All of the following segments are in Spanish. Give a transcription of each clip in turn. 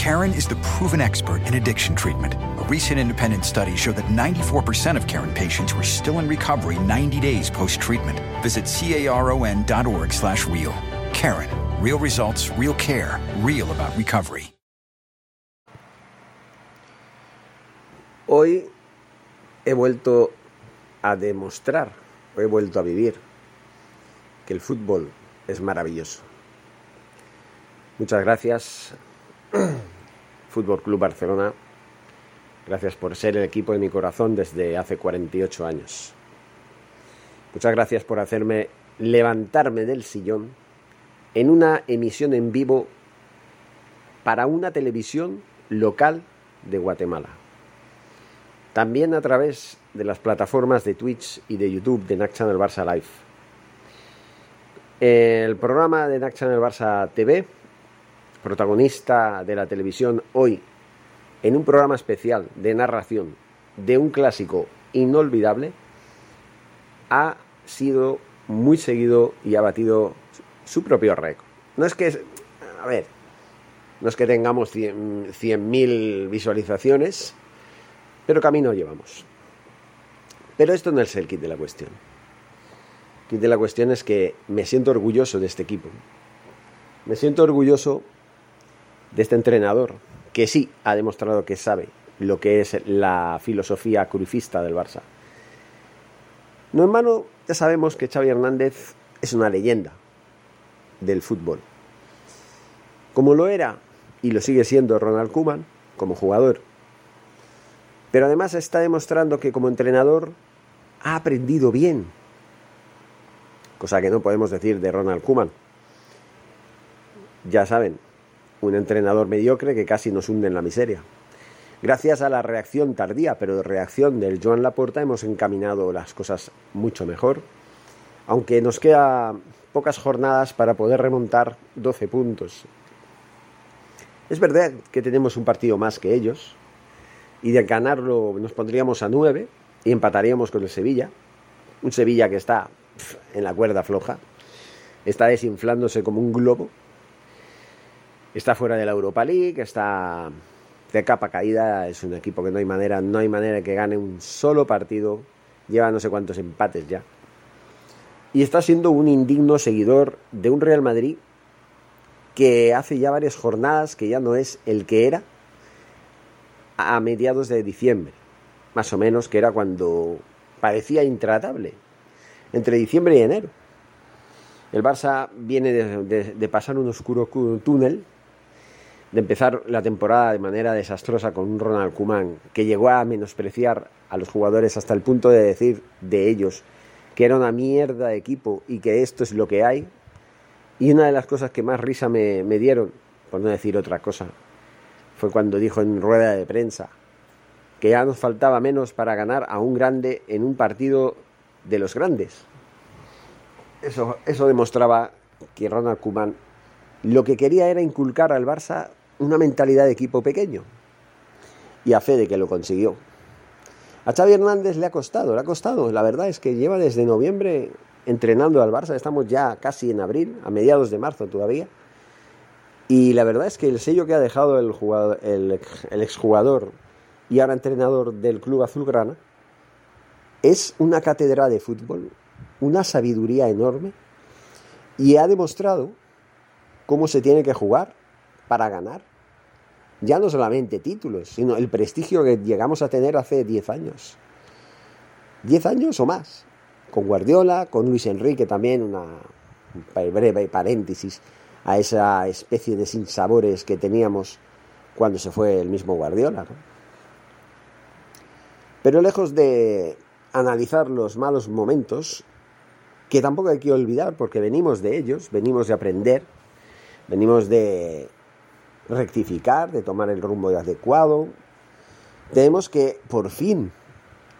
Karen is the proven expert in addiction treatment. A recent independent study showed that 94% of Karen patients were still in recovery 90 days post-treatment. Visit caron.org slash real. Karen, real results, real care, real about recovery. Hoy he vuelto a demostrar, he vuelto a vivir que el fútbol es maravilloso. Muchas gracias, Fútbol Club Barcelona. Gracias por ser el equipo de mi corazón desde hace 48 años. Muchas gracias por hacerme levantarme del sillón en una emisión en vivo para una televisión local de Guatemala. También a través de las plataformas de Twitch y de YouTube de NAC Channel Barça Live. El programa de NAC Channel Barça TV, protagonista de la televisión hoy, en un programa especial de narración de un clásico inolvidable, ha sido muy seguido y ha batido su propio récord. No es que, a ver, no es que tengamos 100.000 visualizaciones, pero camino llevamos. Pero esto no es el kit de la cuestión. El kit de la cuestión es que me siento orgulloso de este equipo. Me siento orgulloso de este entrenador, que sí ha demostrado que sabe lo que es la filosofía crucifista del Barça. No en vano, ya sabemos que Xavi Hernández es una leyenda del fútbol. Como lo era y lo sigue siendo Ronald Koeman como jugador. Pero además está demostrando que como entrenador ha aprendido bien. Cosa que no podemos decir de Ronald Koeman. Ya saben, un entrenador mediocre que casi nos hunde en la miseria. Gracias a la reacción tardía, pero de reacción del Joan Laporta hemos encaminado las cosas mucho mejor, aunque nos queda pocas jornadas para poder remontar 12 puntos. Es verdad que tenemos un partido más que ellos, y de ganarlo nos pondríamos a 9 y empataríamos con el Sevilla, un Sevilla que está en la cuerda floja, está desinflándose como un globo, está fuera de la Europa League, está de capa caída, es un equipo que no hay manera, no hay manera de que gane un solo partido, lleva no sé cuántos empates ya. Y está siendo un indigno seguidor de un Real Madrid que hace ya varias jornadas que ya no es el que era a mediados de diciembre, más o menos, que era cuando parecía intratable, entre diciembre y enero. El Barça viene de, pasar un oscuro túnel de empezar la temporada de manera desastrosa con un Ronald Koeman que llegó a menospreciar a los jugadores hasta el punto de decir de ellos que era una mierda de equipo y que esto es lo que hay. Y una de las cosas que más risa me, me dieron, por no decir otra cosa, fue cuando dijo en rueda de prensa que ya nos faltaba menos para ganar a un grande en un partido de los grandes. Eso, eso demostraba que Ronald Koeman lo que quería era inculcar al Barça una mentalidad de equipo pequeño. Y a fe de que lo consiguió. A Xavi Hernández le ha costado, le ha costado. La verdad es que lleva desde noviembre entrenando al Barça. Estamos ya casi en abril, a mediados de marzo todavía. Y la verdad es que el sello que ha dejado el, el exjugador y ahora entrenador del club azulgrana es una cátedra de fútbol, una sabiduría enorme y ha demostrado cómo se tiene que jugar para ganar ya no solamente títulos, sino el prestigio que llegamos a tener hace 10 años. 10 años o más. Con Guardiola, con Luis Enrique también, una breve paréntesis a esa especie de sinsabores que teníamos cuando se fue el mismo Guardiola. Pero lejos de analizar los malos momentos, que tampoco hay que olvidar porque venimos de ellos, venimos de aprender, venimos de rectificar, de tomar el rumbo adecuado. Tenemos que, por fin,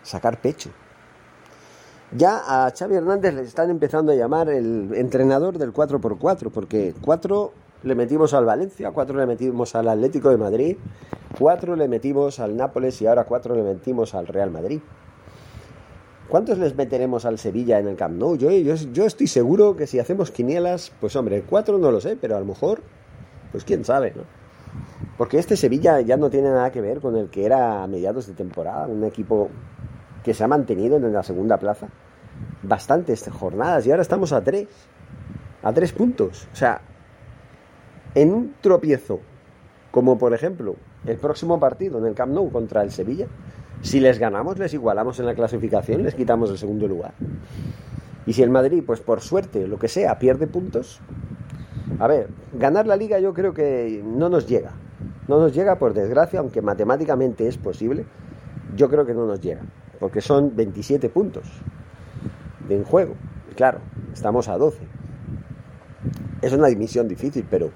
sacar pecho. Ya a Xavi Hernández le están empezando a llamar el entrenador del 4x4, porque 4 le metimos al Valencia, 4 le metimos al Atlético de Madrid, 4 le metimos al Nápoles y ahora 4 le metimos al Real Madrid. ¿Cuántos les meteremos al Sevilla en el Camp Nou? Yo, yo, estoy seguro que si hacemos quinielas, pues hombre, 4 no lo sé, pero a lo mejor, pues quién sabe, ¿no? Porque este Sevilla ya no tiene nada que ver con el que era a mediados de temporada, un equipo que se ha mantenido en la segunda plaza bastantes jornadas y ahora estamos a tres, a tres puntos. O sea, en un tropiezo, como por ejemplo el próximo partido en el Camp Nou contra el Sevilla, si les ganamos, les igualamos en la clasificación, les quitamos el segundo lugar. Y si el Madrid, pues por suerte, lo que sea, pierde puntos, a ver, ganar la liga yo creo que no nos llega. No nos llega por desgracia, aunque matemáticamente es posible, yo creo que no nos llega porque son 27 puntos de en juego. claro, estamos a 12. Es una dimisión difícil, pero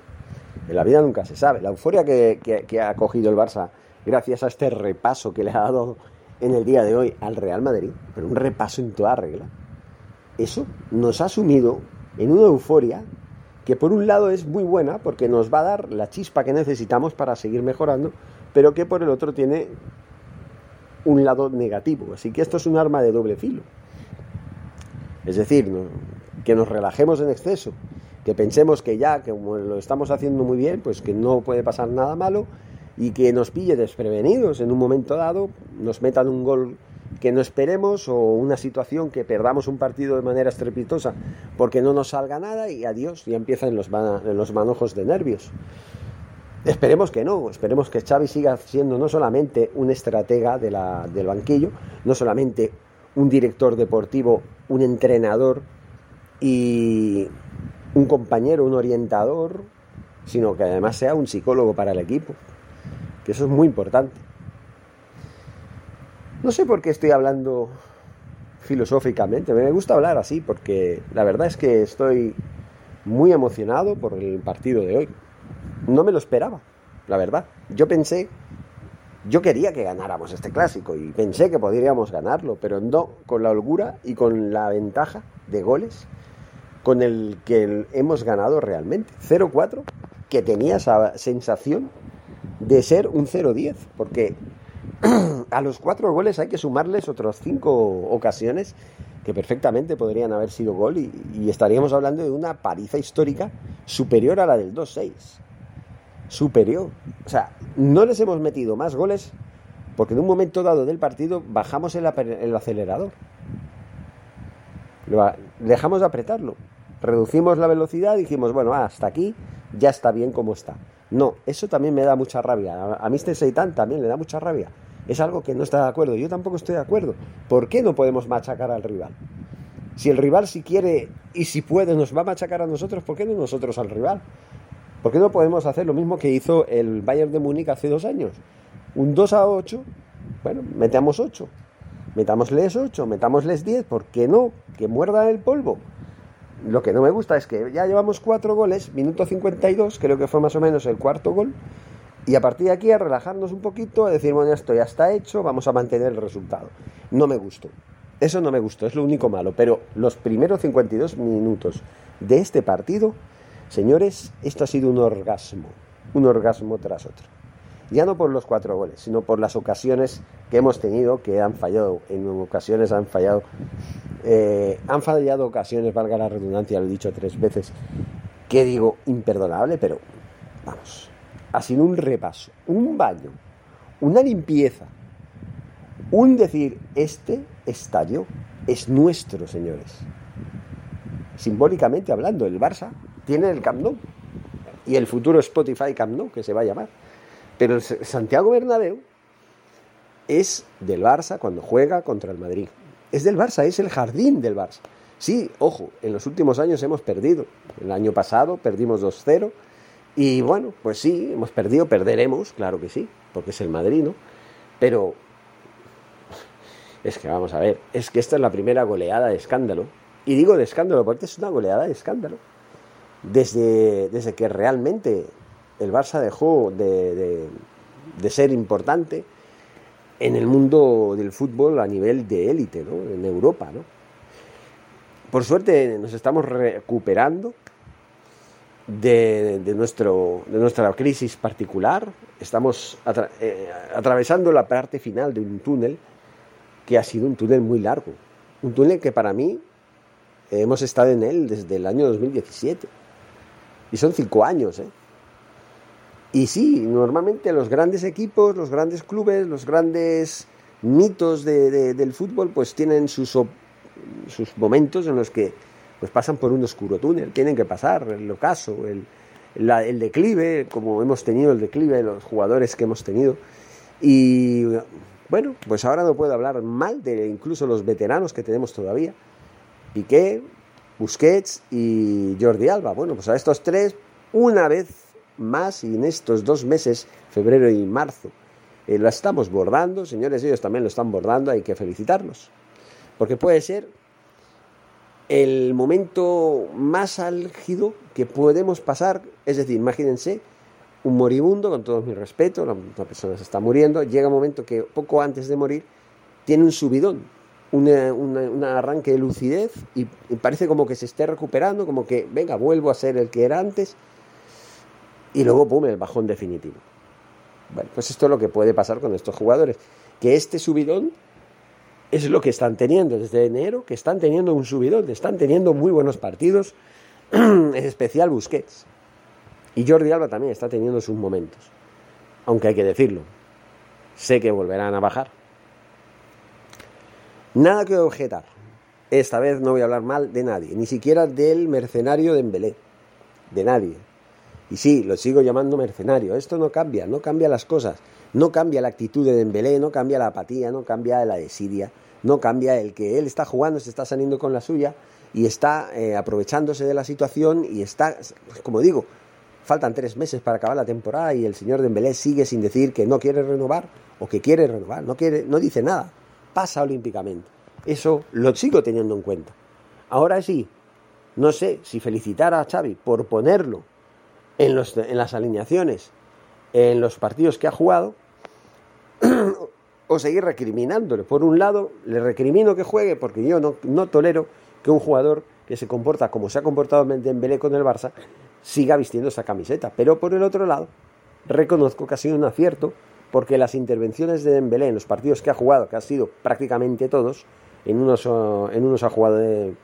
en la vida nunca se sabe. La euforia que, ha cogido el Barça gracias a este repaso que le ha dado en el día de hoy al Real Madrid, pero un repaso en toda regla, eso nos ha sumido en una euforia que por un lado es muy buena porque nos va a dar la chispa que necesitamos para seguir mejorando, pero que por el otro tiene un lado negativo. Así que esto es un arma de doble filo. Es decir, que nos relajemos en exceso, que pensemos que ya, que como lo estamos haciendo muy bien, pues que no puede pasar nada malo y que nos pille desprevenidos en un momento dado, nos metan un gol que no esperemos o una situación que perdamos un partido de manera estrepitosa porque no nos salga nada y adiós, ya empiezan los, los manojos de nervios. Esperemos que no, esperemos que Xavi siga siendo no solamente un estratega del banquillo, no solamente un director deportivo, un entrenador y un compañero, un orientador, sino que además sea un psicólogo para el equipo, que eso es muy importante. No sé por qué estoy hablando filosóficamente, me gusta hablar así porque la verdad es que estoy muy emocionado por el partido de hoy no me lo esperaba, la verdad. Yo pensé, yo quería que ganáramos este clásico y pensé que podríamos ganarlo, pero no con la holgura y con la ventaja de goles con el que hemos ganado realmente. 0-4, que tenía esa sensación de ser un 0-10, porque a los cuatro goles hay que sumarles otras cinco ocasiones que perfectamente podrían haber sido gol y, estaríamos hablando de una paliza histórica superior a la del 2-6 superior. O sea, no les hemos metido más goles porque en un momento dado del partido bajamos el, acelerador. dejamos de apretarlo. Reducimos la velocidad dijimos, bueno, hasta aquí ya está bien como está. No, eso también me da mucha rabia. A, Mr. Seitan también le da mucha rabia. Es algo que no está de acuerdo. Yo tampoco estoy de acuerdo. ¿Por qué no podemos machacar al rival? Si el rival si quiere y si puede nos va a machacar a nosotros, ¿por qué no nosotros al rival? ¿Por qué no podemos hacer lo mismo que hizo el Bayern de Múnich hace dos años? Un 2 a 8, bueno, metamos 8. Metámosles 8, metámosles 10, ¿por qué no? Que muerda el polvo. Lo que no me gusta es que ya llevamos cuatro goles, minuto 52, creo que fue más o menos el cuarto gol, y a partir de aquí a relajarnos un poquito, a decir, bueno, esto ya está hecho, vamos a mantener el resultado. No me gustó. Eso no me gustó, es lo único malo. Pero los primeros 52 minutos de este partido Señores, esto ha sido un orgasmo, un orgasmo tras otro. Ya no por los cuatro goles, sino por las ocasiones que hemos tenido, que han fallado, en ocasiones han fallado, eh, han fallado ocasiones, valga la redundancia, lo he dicho tres veces, que digo imperdonable, pero vamos, ha sido un repaso, un baño, una limpieza, un decir, este estadio es nuestro, señores. Simbólicamente hablando, el Barça tiene el Camp Nou y el futuro Spotify Camp Nou, que se va a llamar. Pero Santiago Bernabéu es del Barça cuando juega contra el Madrid. Es del Barça, es el jardín del Barça. Sí, ojo, en los últimos años hemos perdido. El año pasado perdimos 2-0 y bueno, pues sí, hemos perdido, perderemos, claro que sí, porque es el Madrid, ¿no? Pero es que vamos a ver, es que esta es la primera goleada de escándalo. Y digo de escándalo porque es una goleada de escándalo desde, desde que realmente el Barça dejó de, de, ser importante en el mundo del fútbol a nivel de élite, ¿no? en Europa. ¿no? Por suerte nos estamos recuperando de, de, nuestro, de nuestra crisis particular, estamos eh, atravesando la parte final de un túnel que ha sido un túnel muy largo, un túnel que para mí hemos estado en él desde el año 2017 y son cinco años, ¿eh? Y sí, normalmente los grandes equipos, los grandes clubes, los grandes mitos de, de, del fútbol, pues tienen sus, sus momentos en los que pues pasan por un oscuro túnel, tienen que pasar el ocaso, el, la, el declive, como hemos tenido el declive de los jugadores que hemos tenido. Y bueno, pues ahora no puedo hablar mal de incluso los veteranos que tenemos todavía. Piqué, Busquets y Jordi Alba. Bueno, pues a estos tres, una vez más y en estos dos meses, febrero y marzo. Eh, la estamos bordando, señores, ellos también lo están bordando, hay que felicitarlos. Porque puede ser el momento más álgido que podemos pasar, es decir, imagínense un moribundo, con todo mi respeto, la persona se está muriendo, llega un momento que poco antes de morir tiene un subidón, una, una, un arranque de lucidez y, y parece como que se esté recuperando, como que, venga, vuelvo a ser el que era antes y luego, pum, el bajón definitivo. Bueno, pues esto es lo que puede pasar con estos jugadores. Que este subidón es lo que están teniendo desde enero, que están teniendo un subidón, están teniendo muy buenos partidos, en especial Busquets. Y Jordi Alba también está teniendo sus momentos. Aunque hay que decirlo, sé que volverán a bajar. Nada que objetar. Esta vez no voy a hablar mal de nadie, ni siquiera del mercenario de Embelé. De nadie. Y sí, lo sigo llamando mercenario. Esto no cambia, no cambia las cosas. No cambia la actitud de Dembélé, no cambia la apatía, no cambia la desidia, no cambia el que él está jugando, se está saliendo con la suya y está eh, aprovechándose de la situación y está, como digo, faltan tres meses para acabar la temporada y el señor Dembélé sigue sin decir que no quiere renovar o que quiere renovar, no, quiere, no dice nada, pasa olímpicamente. Eso lo sigo teniendo en cuenta. Ahora sí, no sé si felicitar a Xavi por ponerlo en, los, en las alineaciones, en los partidos que ha jugado, o seguir recriminándole. Por un lado, le recrimino que juegue porque yo no, no tolero que un jugador que se comporta como se ha comportado Dembélé con el Barça siga vistiendo esa camiseta. Pero por el otro lado, reconozco que ha sido un acierto porque las intervenciones de Dembélé en los partidos que ha jugado, que ha sido prácticamente todos, en unos, en unos ha jugado de,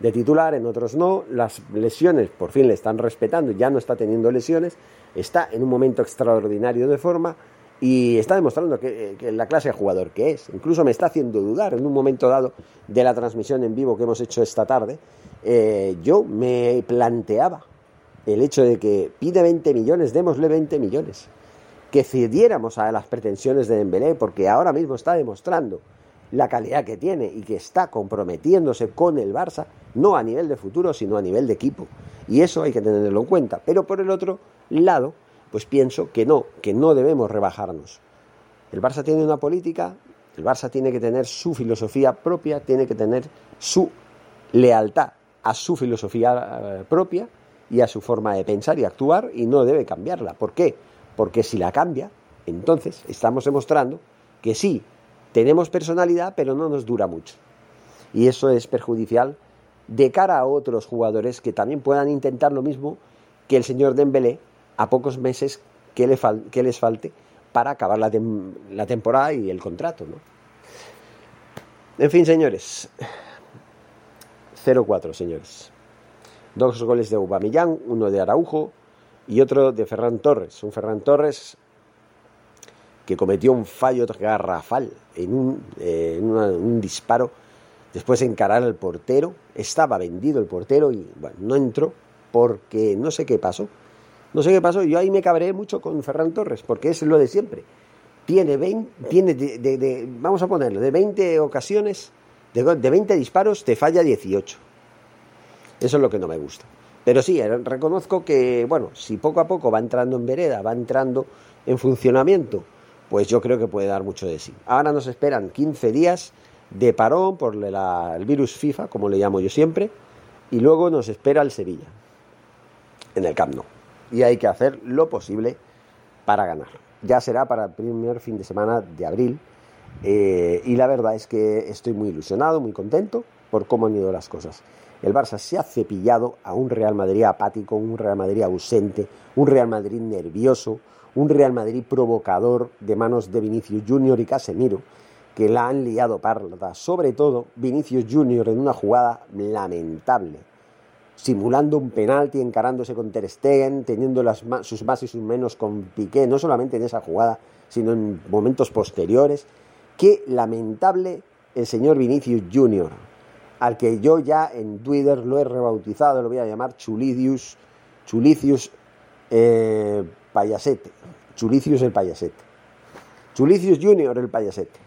de titular, en otros no. Las lesiones por fin le están respetando, ya no está teniendo lesiones, está en un momento extraordinario de forma y está demostrando que, que, la clase de jugador que es. Incluso me está haciendo dudar en un momento dado de la transmisión en vivo que hemos hecho esta tarde. Eh, yo me planteaba el hecho de que pide 20 millones, démosle 20 millones. Que cediéramos a las pretensiones de Dembélé, porque ahora mismo está demostrando la calidad que tiene y que está comprometiéndose con el Barça, no a nivel de futuro, sino a nivel de equipo. Y eso hay que tenerlo en cuenta. Pero por el otro lado, pues pienso que no, que no debemos rebajarnos. El Barça tiene una política, el Barça tiene que tener su filosofía propia, tiene que tener su lealtad a su filosofía propia y a su forma de pensar y actuar y no debe cambiarla. ¿Por qué? Porque si la cambia, entonces estamos demostrando que sí, tenemos personalidad, pero no nos dura mucho. Y eso es perjudicial de cara a otros jugadores que también puedan intentar lo mismo que el señor Dembélé a pocos meses que, les falte para acabar la, la, temporada y el contrato. ¿no? En fin, señores. 0-4, señores. Dos goles de Aubameyang, uno de Araujo y otro de Ferran Torres. Un Ferran Torres que cometió un fallo garrafal en un, eh, en una, un disparo después de encarar al portero. Estaba vendido el portero y bueno, no entró porque no sé qué pasó. No sé qué pasó. Yo ahí me cabré mucho con Ferran Torres porque es lo de siempre. Tiene 20, tiene de, vamos a ponerlo, de 20 ocasiones, de, de 20 disparos, te falla 18. Eso es lo que no me gusta. Pero sí, reconozco que, bueno, si poco a poco va entrando en vereda, va entrando en funcionamiento, pues yo creo que puede dar mucho de sí. Ahora nos esperan 15 días de parón por el virus FIFA, como le llamo yo siempre, y luego nos espera el Sevilla, en el Camp Nou. y hay que hacer lo posible para ganar. Ya será para el primer fin de semana de abril eh, y la verdad es que estoy muy ilusionado, muy contento por cómo han ido las cosas. El Barça se ha cepillado a un Real Madrid apático, un Real Madrid ausente, un Real Madrid nervioso, un Real Madrid provocador de manos de Vinicius Junior y Casemiro, que la han liado parda. Sobre todo Vinicius Junior en una jugada lamentable, simulando un penalti, encarándose con Ter Stegen, teniendo las, sus más y sus menos con Piqué, no solamente en esa jugada, sino en momentos posteriores. Qué lamentable el señor Vinicius Junior al que yo ya en Twitter lo he rebautizado, lo voy a llamar Chulicius, Chulicius eh, Payasete, Chulicius el Payasete, Chulicius Junior el Payasete,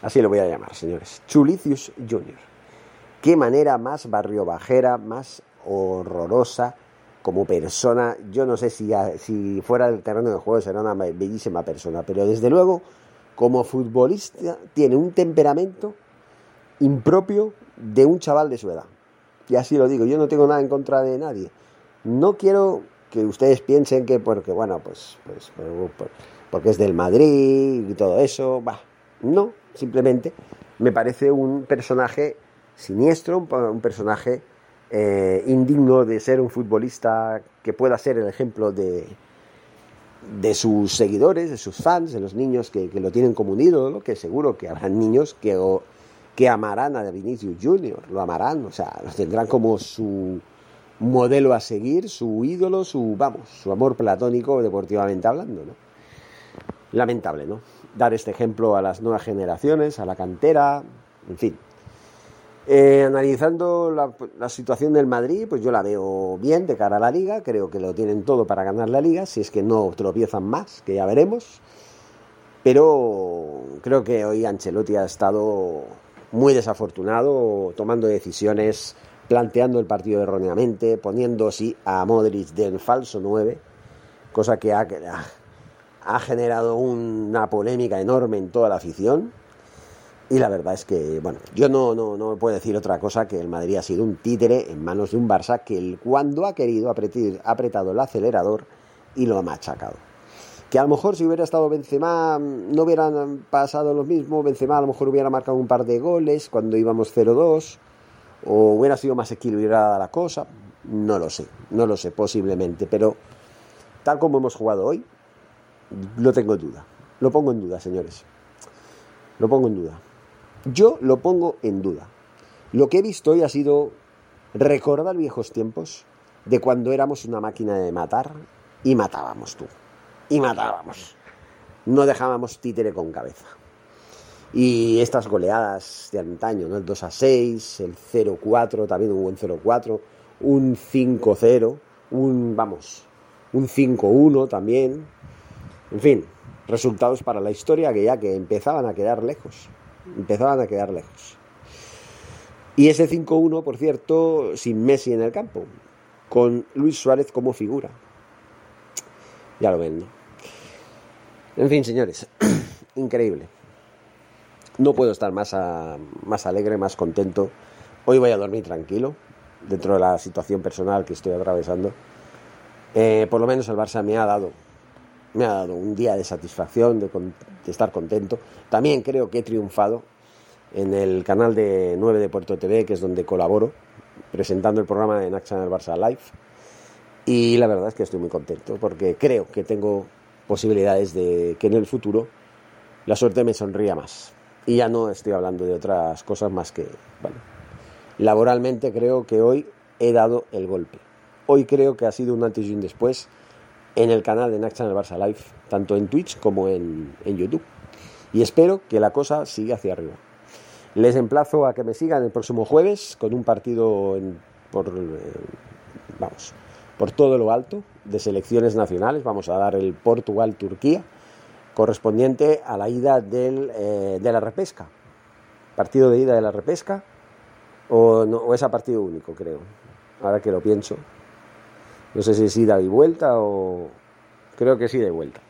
así lo voy a llamar, señores, Chulicius Junior. Qué manera más barrio bajera, más horrorosa como persona. Yo no sé si, si fuera del terreno de juego será una bellísima persona, pero desde luego como futbolista tiene un temperamento impropio de un chaval de su edad. Y así lo digo, yo no tengo nada en contra de nadie. No quiero que ustedes piensen que porque, bueno, pues, pues, pues porque es del Madrid y todo eso, va. No, simplemente me parece un personaje siniestro, un personaje eh, indigno de ser un futbolista que pueda ser el ejemplo de, de sus seguidores, de sus fans, de los niños que, lo tienen como un ídolo, que seguro que habrán niños que que amarán a Vinicius Junior, lo amarán, o sea, lo tendrán como su modelo a seguir, su ídolo, su, vamos, su amor platónico deportivamente hablando, ¿no? Lamentable, ¿no? Dar este ejemplo a las nuevas generaciones, a la cantera, en fin. Eh, analizando la, la, situación del Madrid, pues yo la veo bien de cara a la liga, creo que lo tienen todo para ganar la liga, si es que no tropiezan más, que ya veremos. Pero creo que hoy Ancelotti ha estado muy desafortunado, tomando decisiones, planteando el partido erróneamente, poniendo así a Modric del falso 9, cosa que ha, ha generado una polémica enorme en toda la afición. Y la verdad es que, bueno, yo no, no, no puedo decir otra cosa que el Madrid ha sido un títere en manos de un Barça que cuando ha querido ha apretado el acelerador y lo ha machacado. Que a lo mejor si hubiera estado Benzema no hubieran pasado lo mismo, Benzema a lo mejor hubiera marcado un par de goles cuando íbamos 0-2 o hubiera sido más equilibrada la cosa, no lo sé, no lo sé posiblemente, pero tal como hemos jugado hoy, lo tengo en duda, lo pongo en duda, señores, lo pongo en duda. Yo lo pongo en duda. Lo que he visto hoy ha sido recordar viejos tiempos de cuando éramos una máquina de matar y matábamos tú y matábamos. No dejábamos títere con cabeza. Y estas goleadas de antaño, ¿no? El 2 a 6, el 0-4, también un buen 0-4, un 5-0, un, vamos, un 5-1 también. En fin, resultados para la historia que ya que empezaban a quedar lejos. Empezaban a quedar lejos. Y ese 5-1, por cierto, sin Messi en el campo, con Luis Suárez como figura. Ya lo ven, ¿no? En fin, señores, increíble. No puedo estar más, más alegre, más contento. Hoy voy a dormir tranquilo, dentro de la situación personal que estoy atravesando. Eh, por lo menos el Barça me ha dado, me ha dado un día de satisfacción, de, estar contento. También creo que he triunfado en el canal de 9 de Puerto TV, que es donde colaboro, presentando el programa en Action del Barça Live. Y la verdad es que estoy muy contento porque creo que tengo posibilidades de que en el futuro la suerte me sonría más. Y ya no estoy hablando de otras cosas más que, laboralmente creo que hoy he dado el golpe. Hoy creo que ha sido un antes y un después en el canal de Nax Channel Barça Live, tanto en Twitch como en, YouTube. Y espero que la cosa siga hacia arriba. Les emplazo a que me sigan el próximo jueves con un partido por, eh, vamos, por todo lo alto de selecciones nacionales. Vamos a dar el Portugal-Turquía, correspondiente a la ida del, eh, de la repesca. Partido de ida de la repesca, o, no, o es a partido único, creo. Ahora que lo pienso. No sé si es ida y vuelta o. Creo que sí de vuelta.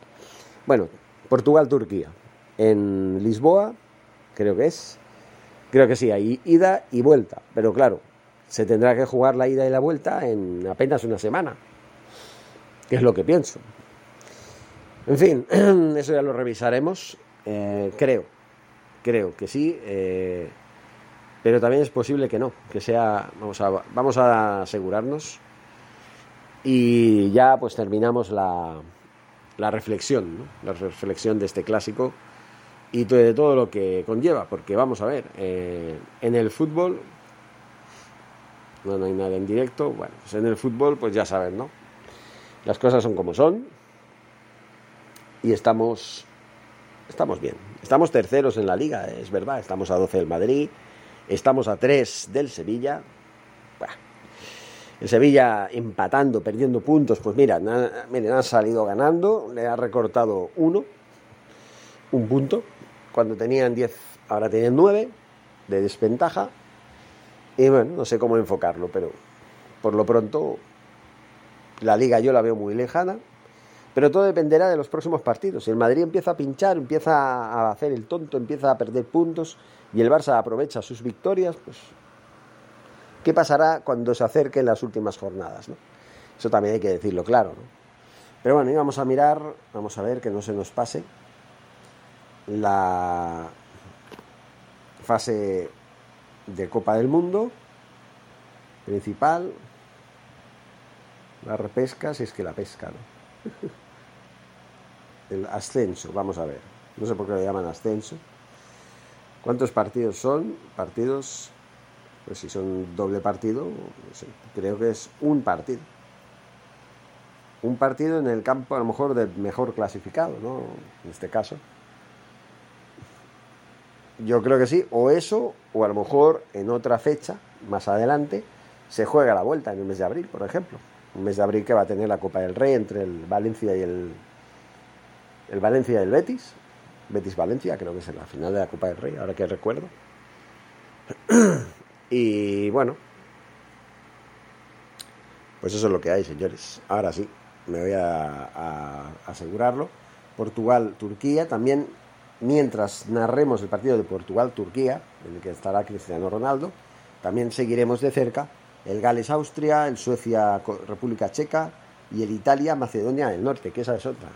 Bueno, Portugal-Turquía. En Lisboa, creo que es. Creo que sí, hay ida y vuelta. Pero claro, se tendrá que jugar la ida y la vuelta en apenas una semana. que es lo que pienso. En fin, eso ya lo revisaremos. Eh, creo, creo que sí, eh, pero también es posible que no, que sea, vamos a, vamos a asegurarnos y ya pues terminamos la, la reflexión, ¿no? la reflexión de este clásico y de todo lo que conlleva, porque vamos a ver, eh, en el fútbol, no, no hay nada en directo, bueno, pues en el fútbol pues ya saben, ¿no? Las cosas son como son y estamos, estamos bien. Estamos terceros en la liga, es verdad, estamos a 12 del Madrid, estamos a 3 del Sevilla. El Sevilla empatando, perdiendo puntos, pues mira, miren, ha salido ganando, le ha recortado uno, un punto, cuando tenían 10, ahora tienen 9 de desventaja. Y bueno, no sé cómo enfocarlo, pero por lo pronto la liga yo la veo muy lejana, pero todo dependerá de los próximos partidos. Si el Madrid empieza a pinchar, empieza a hacer el tonto, empieza a perder puntos y el Barça aprovecha sus victorias, pues ¿qué pasará cuando se acerquen las últimas jornadas? Eso también hay que decirlo claro. ¿no? Pero bueno, vamos a mirar, vamos a ver que no se nos pase la fase de Copa del Mundo principal, la repesca, si es que la pesca, ¿no? El ascenso, vamos a ver. No sé por qué lo llaman ascenso. ¿Cuántos partidos son? Partidos, pues si son doble partido, creo que es un partido. Un partido en el campo a lo mejor del mejor clasificado, ¿no? En este caso. Yo creo que sí, o eso, o a lo mejor en otra fecha, más adelante, se juega la vuelta en el mes de abril, por ejemplo un mes de abril que va a tener la Copa del Rey entre el Valencia y el, el Valencia y el Betis. Betis Valencia, creo que es en la final de la Copa del Rey, ahora que recuerdo. y bueno, pues eso es lo que hay, señores. Ahora sí, me voy a, asegurarlo. Portugal-Turquía, también mientras narremos el partido de Portugal-Turquía, en el que estará Cristiano Ronaldo, también seguiremos de cerca el Gales-Austria, el Suecia-República Checa y el Italia-Macedonia del Norte, que esa es otra.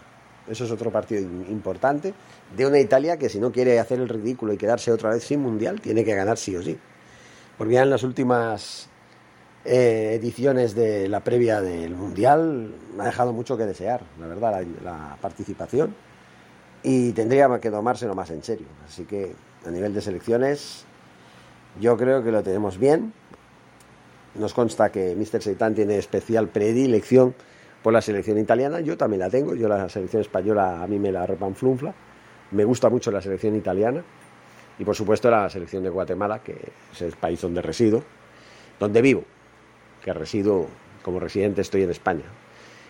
Eso es otro partido importante de una Italia que si no quiere hacer el ridículo y quedarse otra vez sin mundial, tiene que ganar sí o sí. Porque ya en las últimas eh, ediciones de la previa del mundial ha dejado mucho que desear, la verdad, la participación. Y tendría que tomárselo más en serio. Así que a nivel de selecciones, yo creo que lo tenemos bien nos consta que Mr. Seitan tiene especial predilección la selección italiana. Yo también la tengo. Yo la selección española a mí me la repanflunfla. Me gusta mucho la selección italiana. Y por supuesto la selección de Guatemala, que es el país donde resido, donde vivo. Que resido, como residente estoy en España,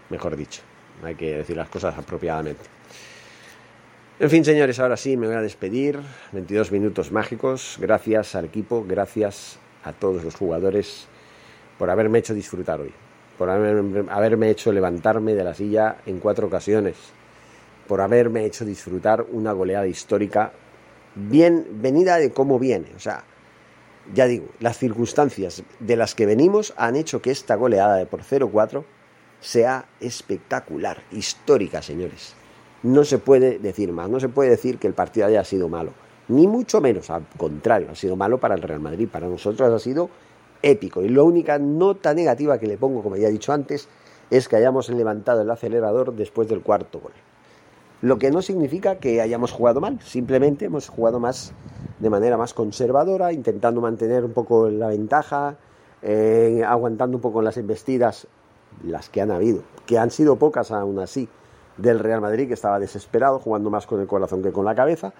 mejor dicho. Hay que decir las cosas apropiadamente. En fin, señores, ahora sí me voy a despedir. 22 minutos mágicos. Gracias al equipo, gracias a todos los jugadores por haberme hecho disfrutar hoy, por haberme hecho levantarme de la silla en cuatro ocasiones, por haberme hecho disfrutar una goleada histórica bien venida de cómo viene. O sea, ya digo, las circunstancias de las que venimos han hecho que esta goleada de por 0-4 sea espectacular, histórica, señores. No se puede decir más, no se puede decir que el partido haya sido malo, ni mucho menos, al contrario, ha sido malo para el Real Madrid, para nosotros ha sido épico. Y la única nota negativa que le pongo, como ya he dicho antes, es que hayamos levantado el acelerador después del cuarto gol. Lo que no significa que hayamos jugado mal, simplemente hemos jugado más de manera más conservadora, intentando mantener un poco la ventaja, eh, aguantando un poco las embestidas, las que han habido, que han sido pocas aún así, del Real Madrid, que estaba desesperado, jugando más con el corazón que con la cabeza.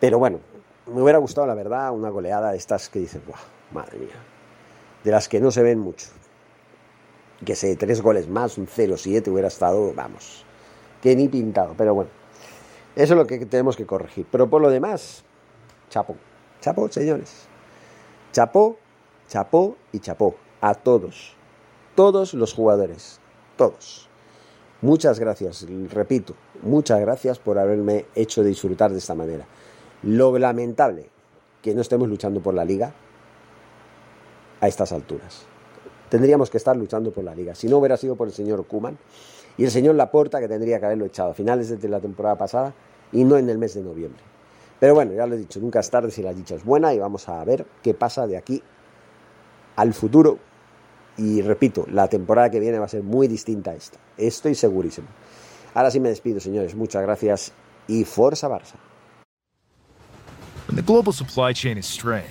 Pero bueno, me hubiera gustado, la verdad, una goleada de estas que dices, ¡buah! Madre mía. De las que no se ven mucho. Que sé, tres goles más, un 0-7 hubiera estado, vamos, que ni pintado. Pero bueno, eso es lo que tenemos que corregir. Pero por lo demás, chapo. Chapo, señores. Chapó, chapó y chapó. A todos. Todos los jugadores. Todos. Muchas gracias, repito, muchas gracias por haberme hecho disfrutar de esta manera. Lo lamentable que no estemos luchando por la liga, a estas alturas. tendríamos que estar luchando por la liga. Si no hubiera sido por el señor Kuman y el señor Laporta, que tendría que haberlo echado a finales de la temporada pasada y no en el mes de noviembre. Pero bueno, ya lo he dicho, nunca es tarde si la dicha es buena y vamos a ver qué pasa de aquí al futuro. Y repito, la temporada que viene va a ser muy distinta a esta. Estoy segurísimo. Ahora sí me despido, señores. Muchas gracias y Forza Barça. When the global supply chain is strained,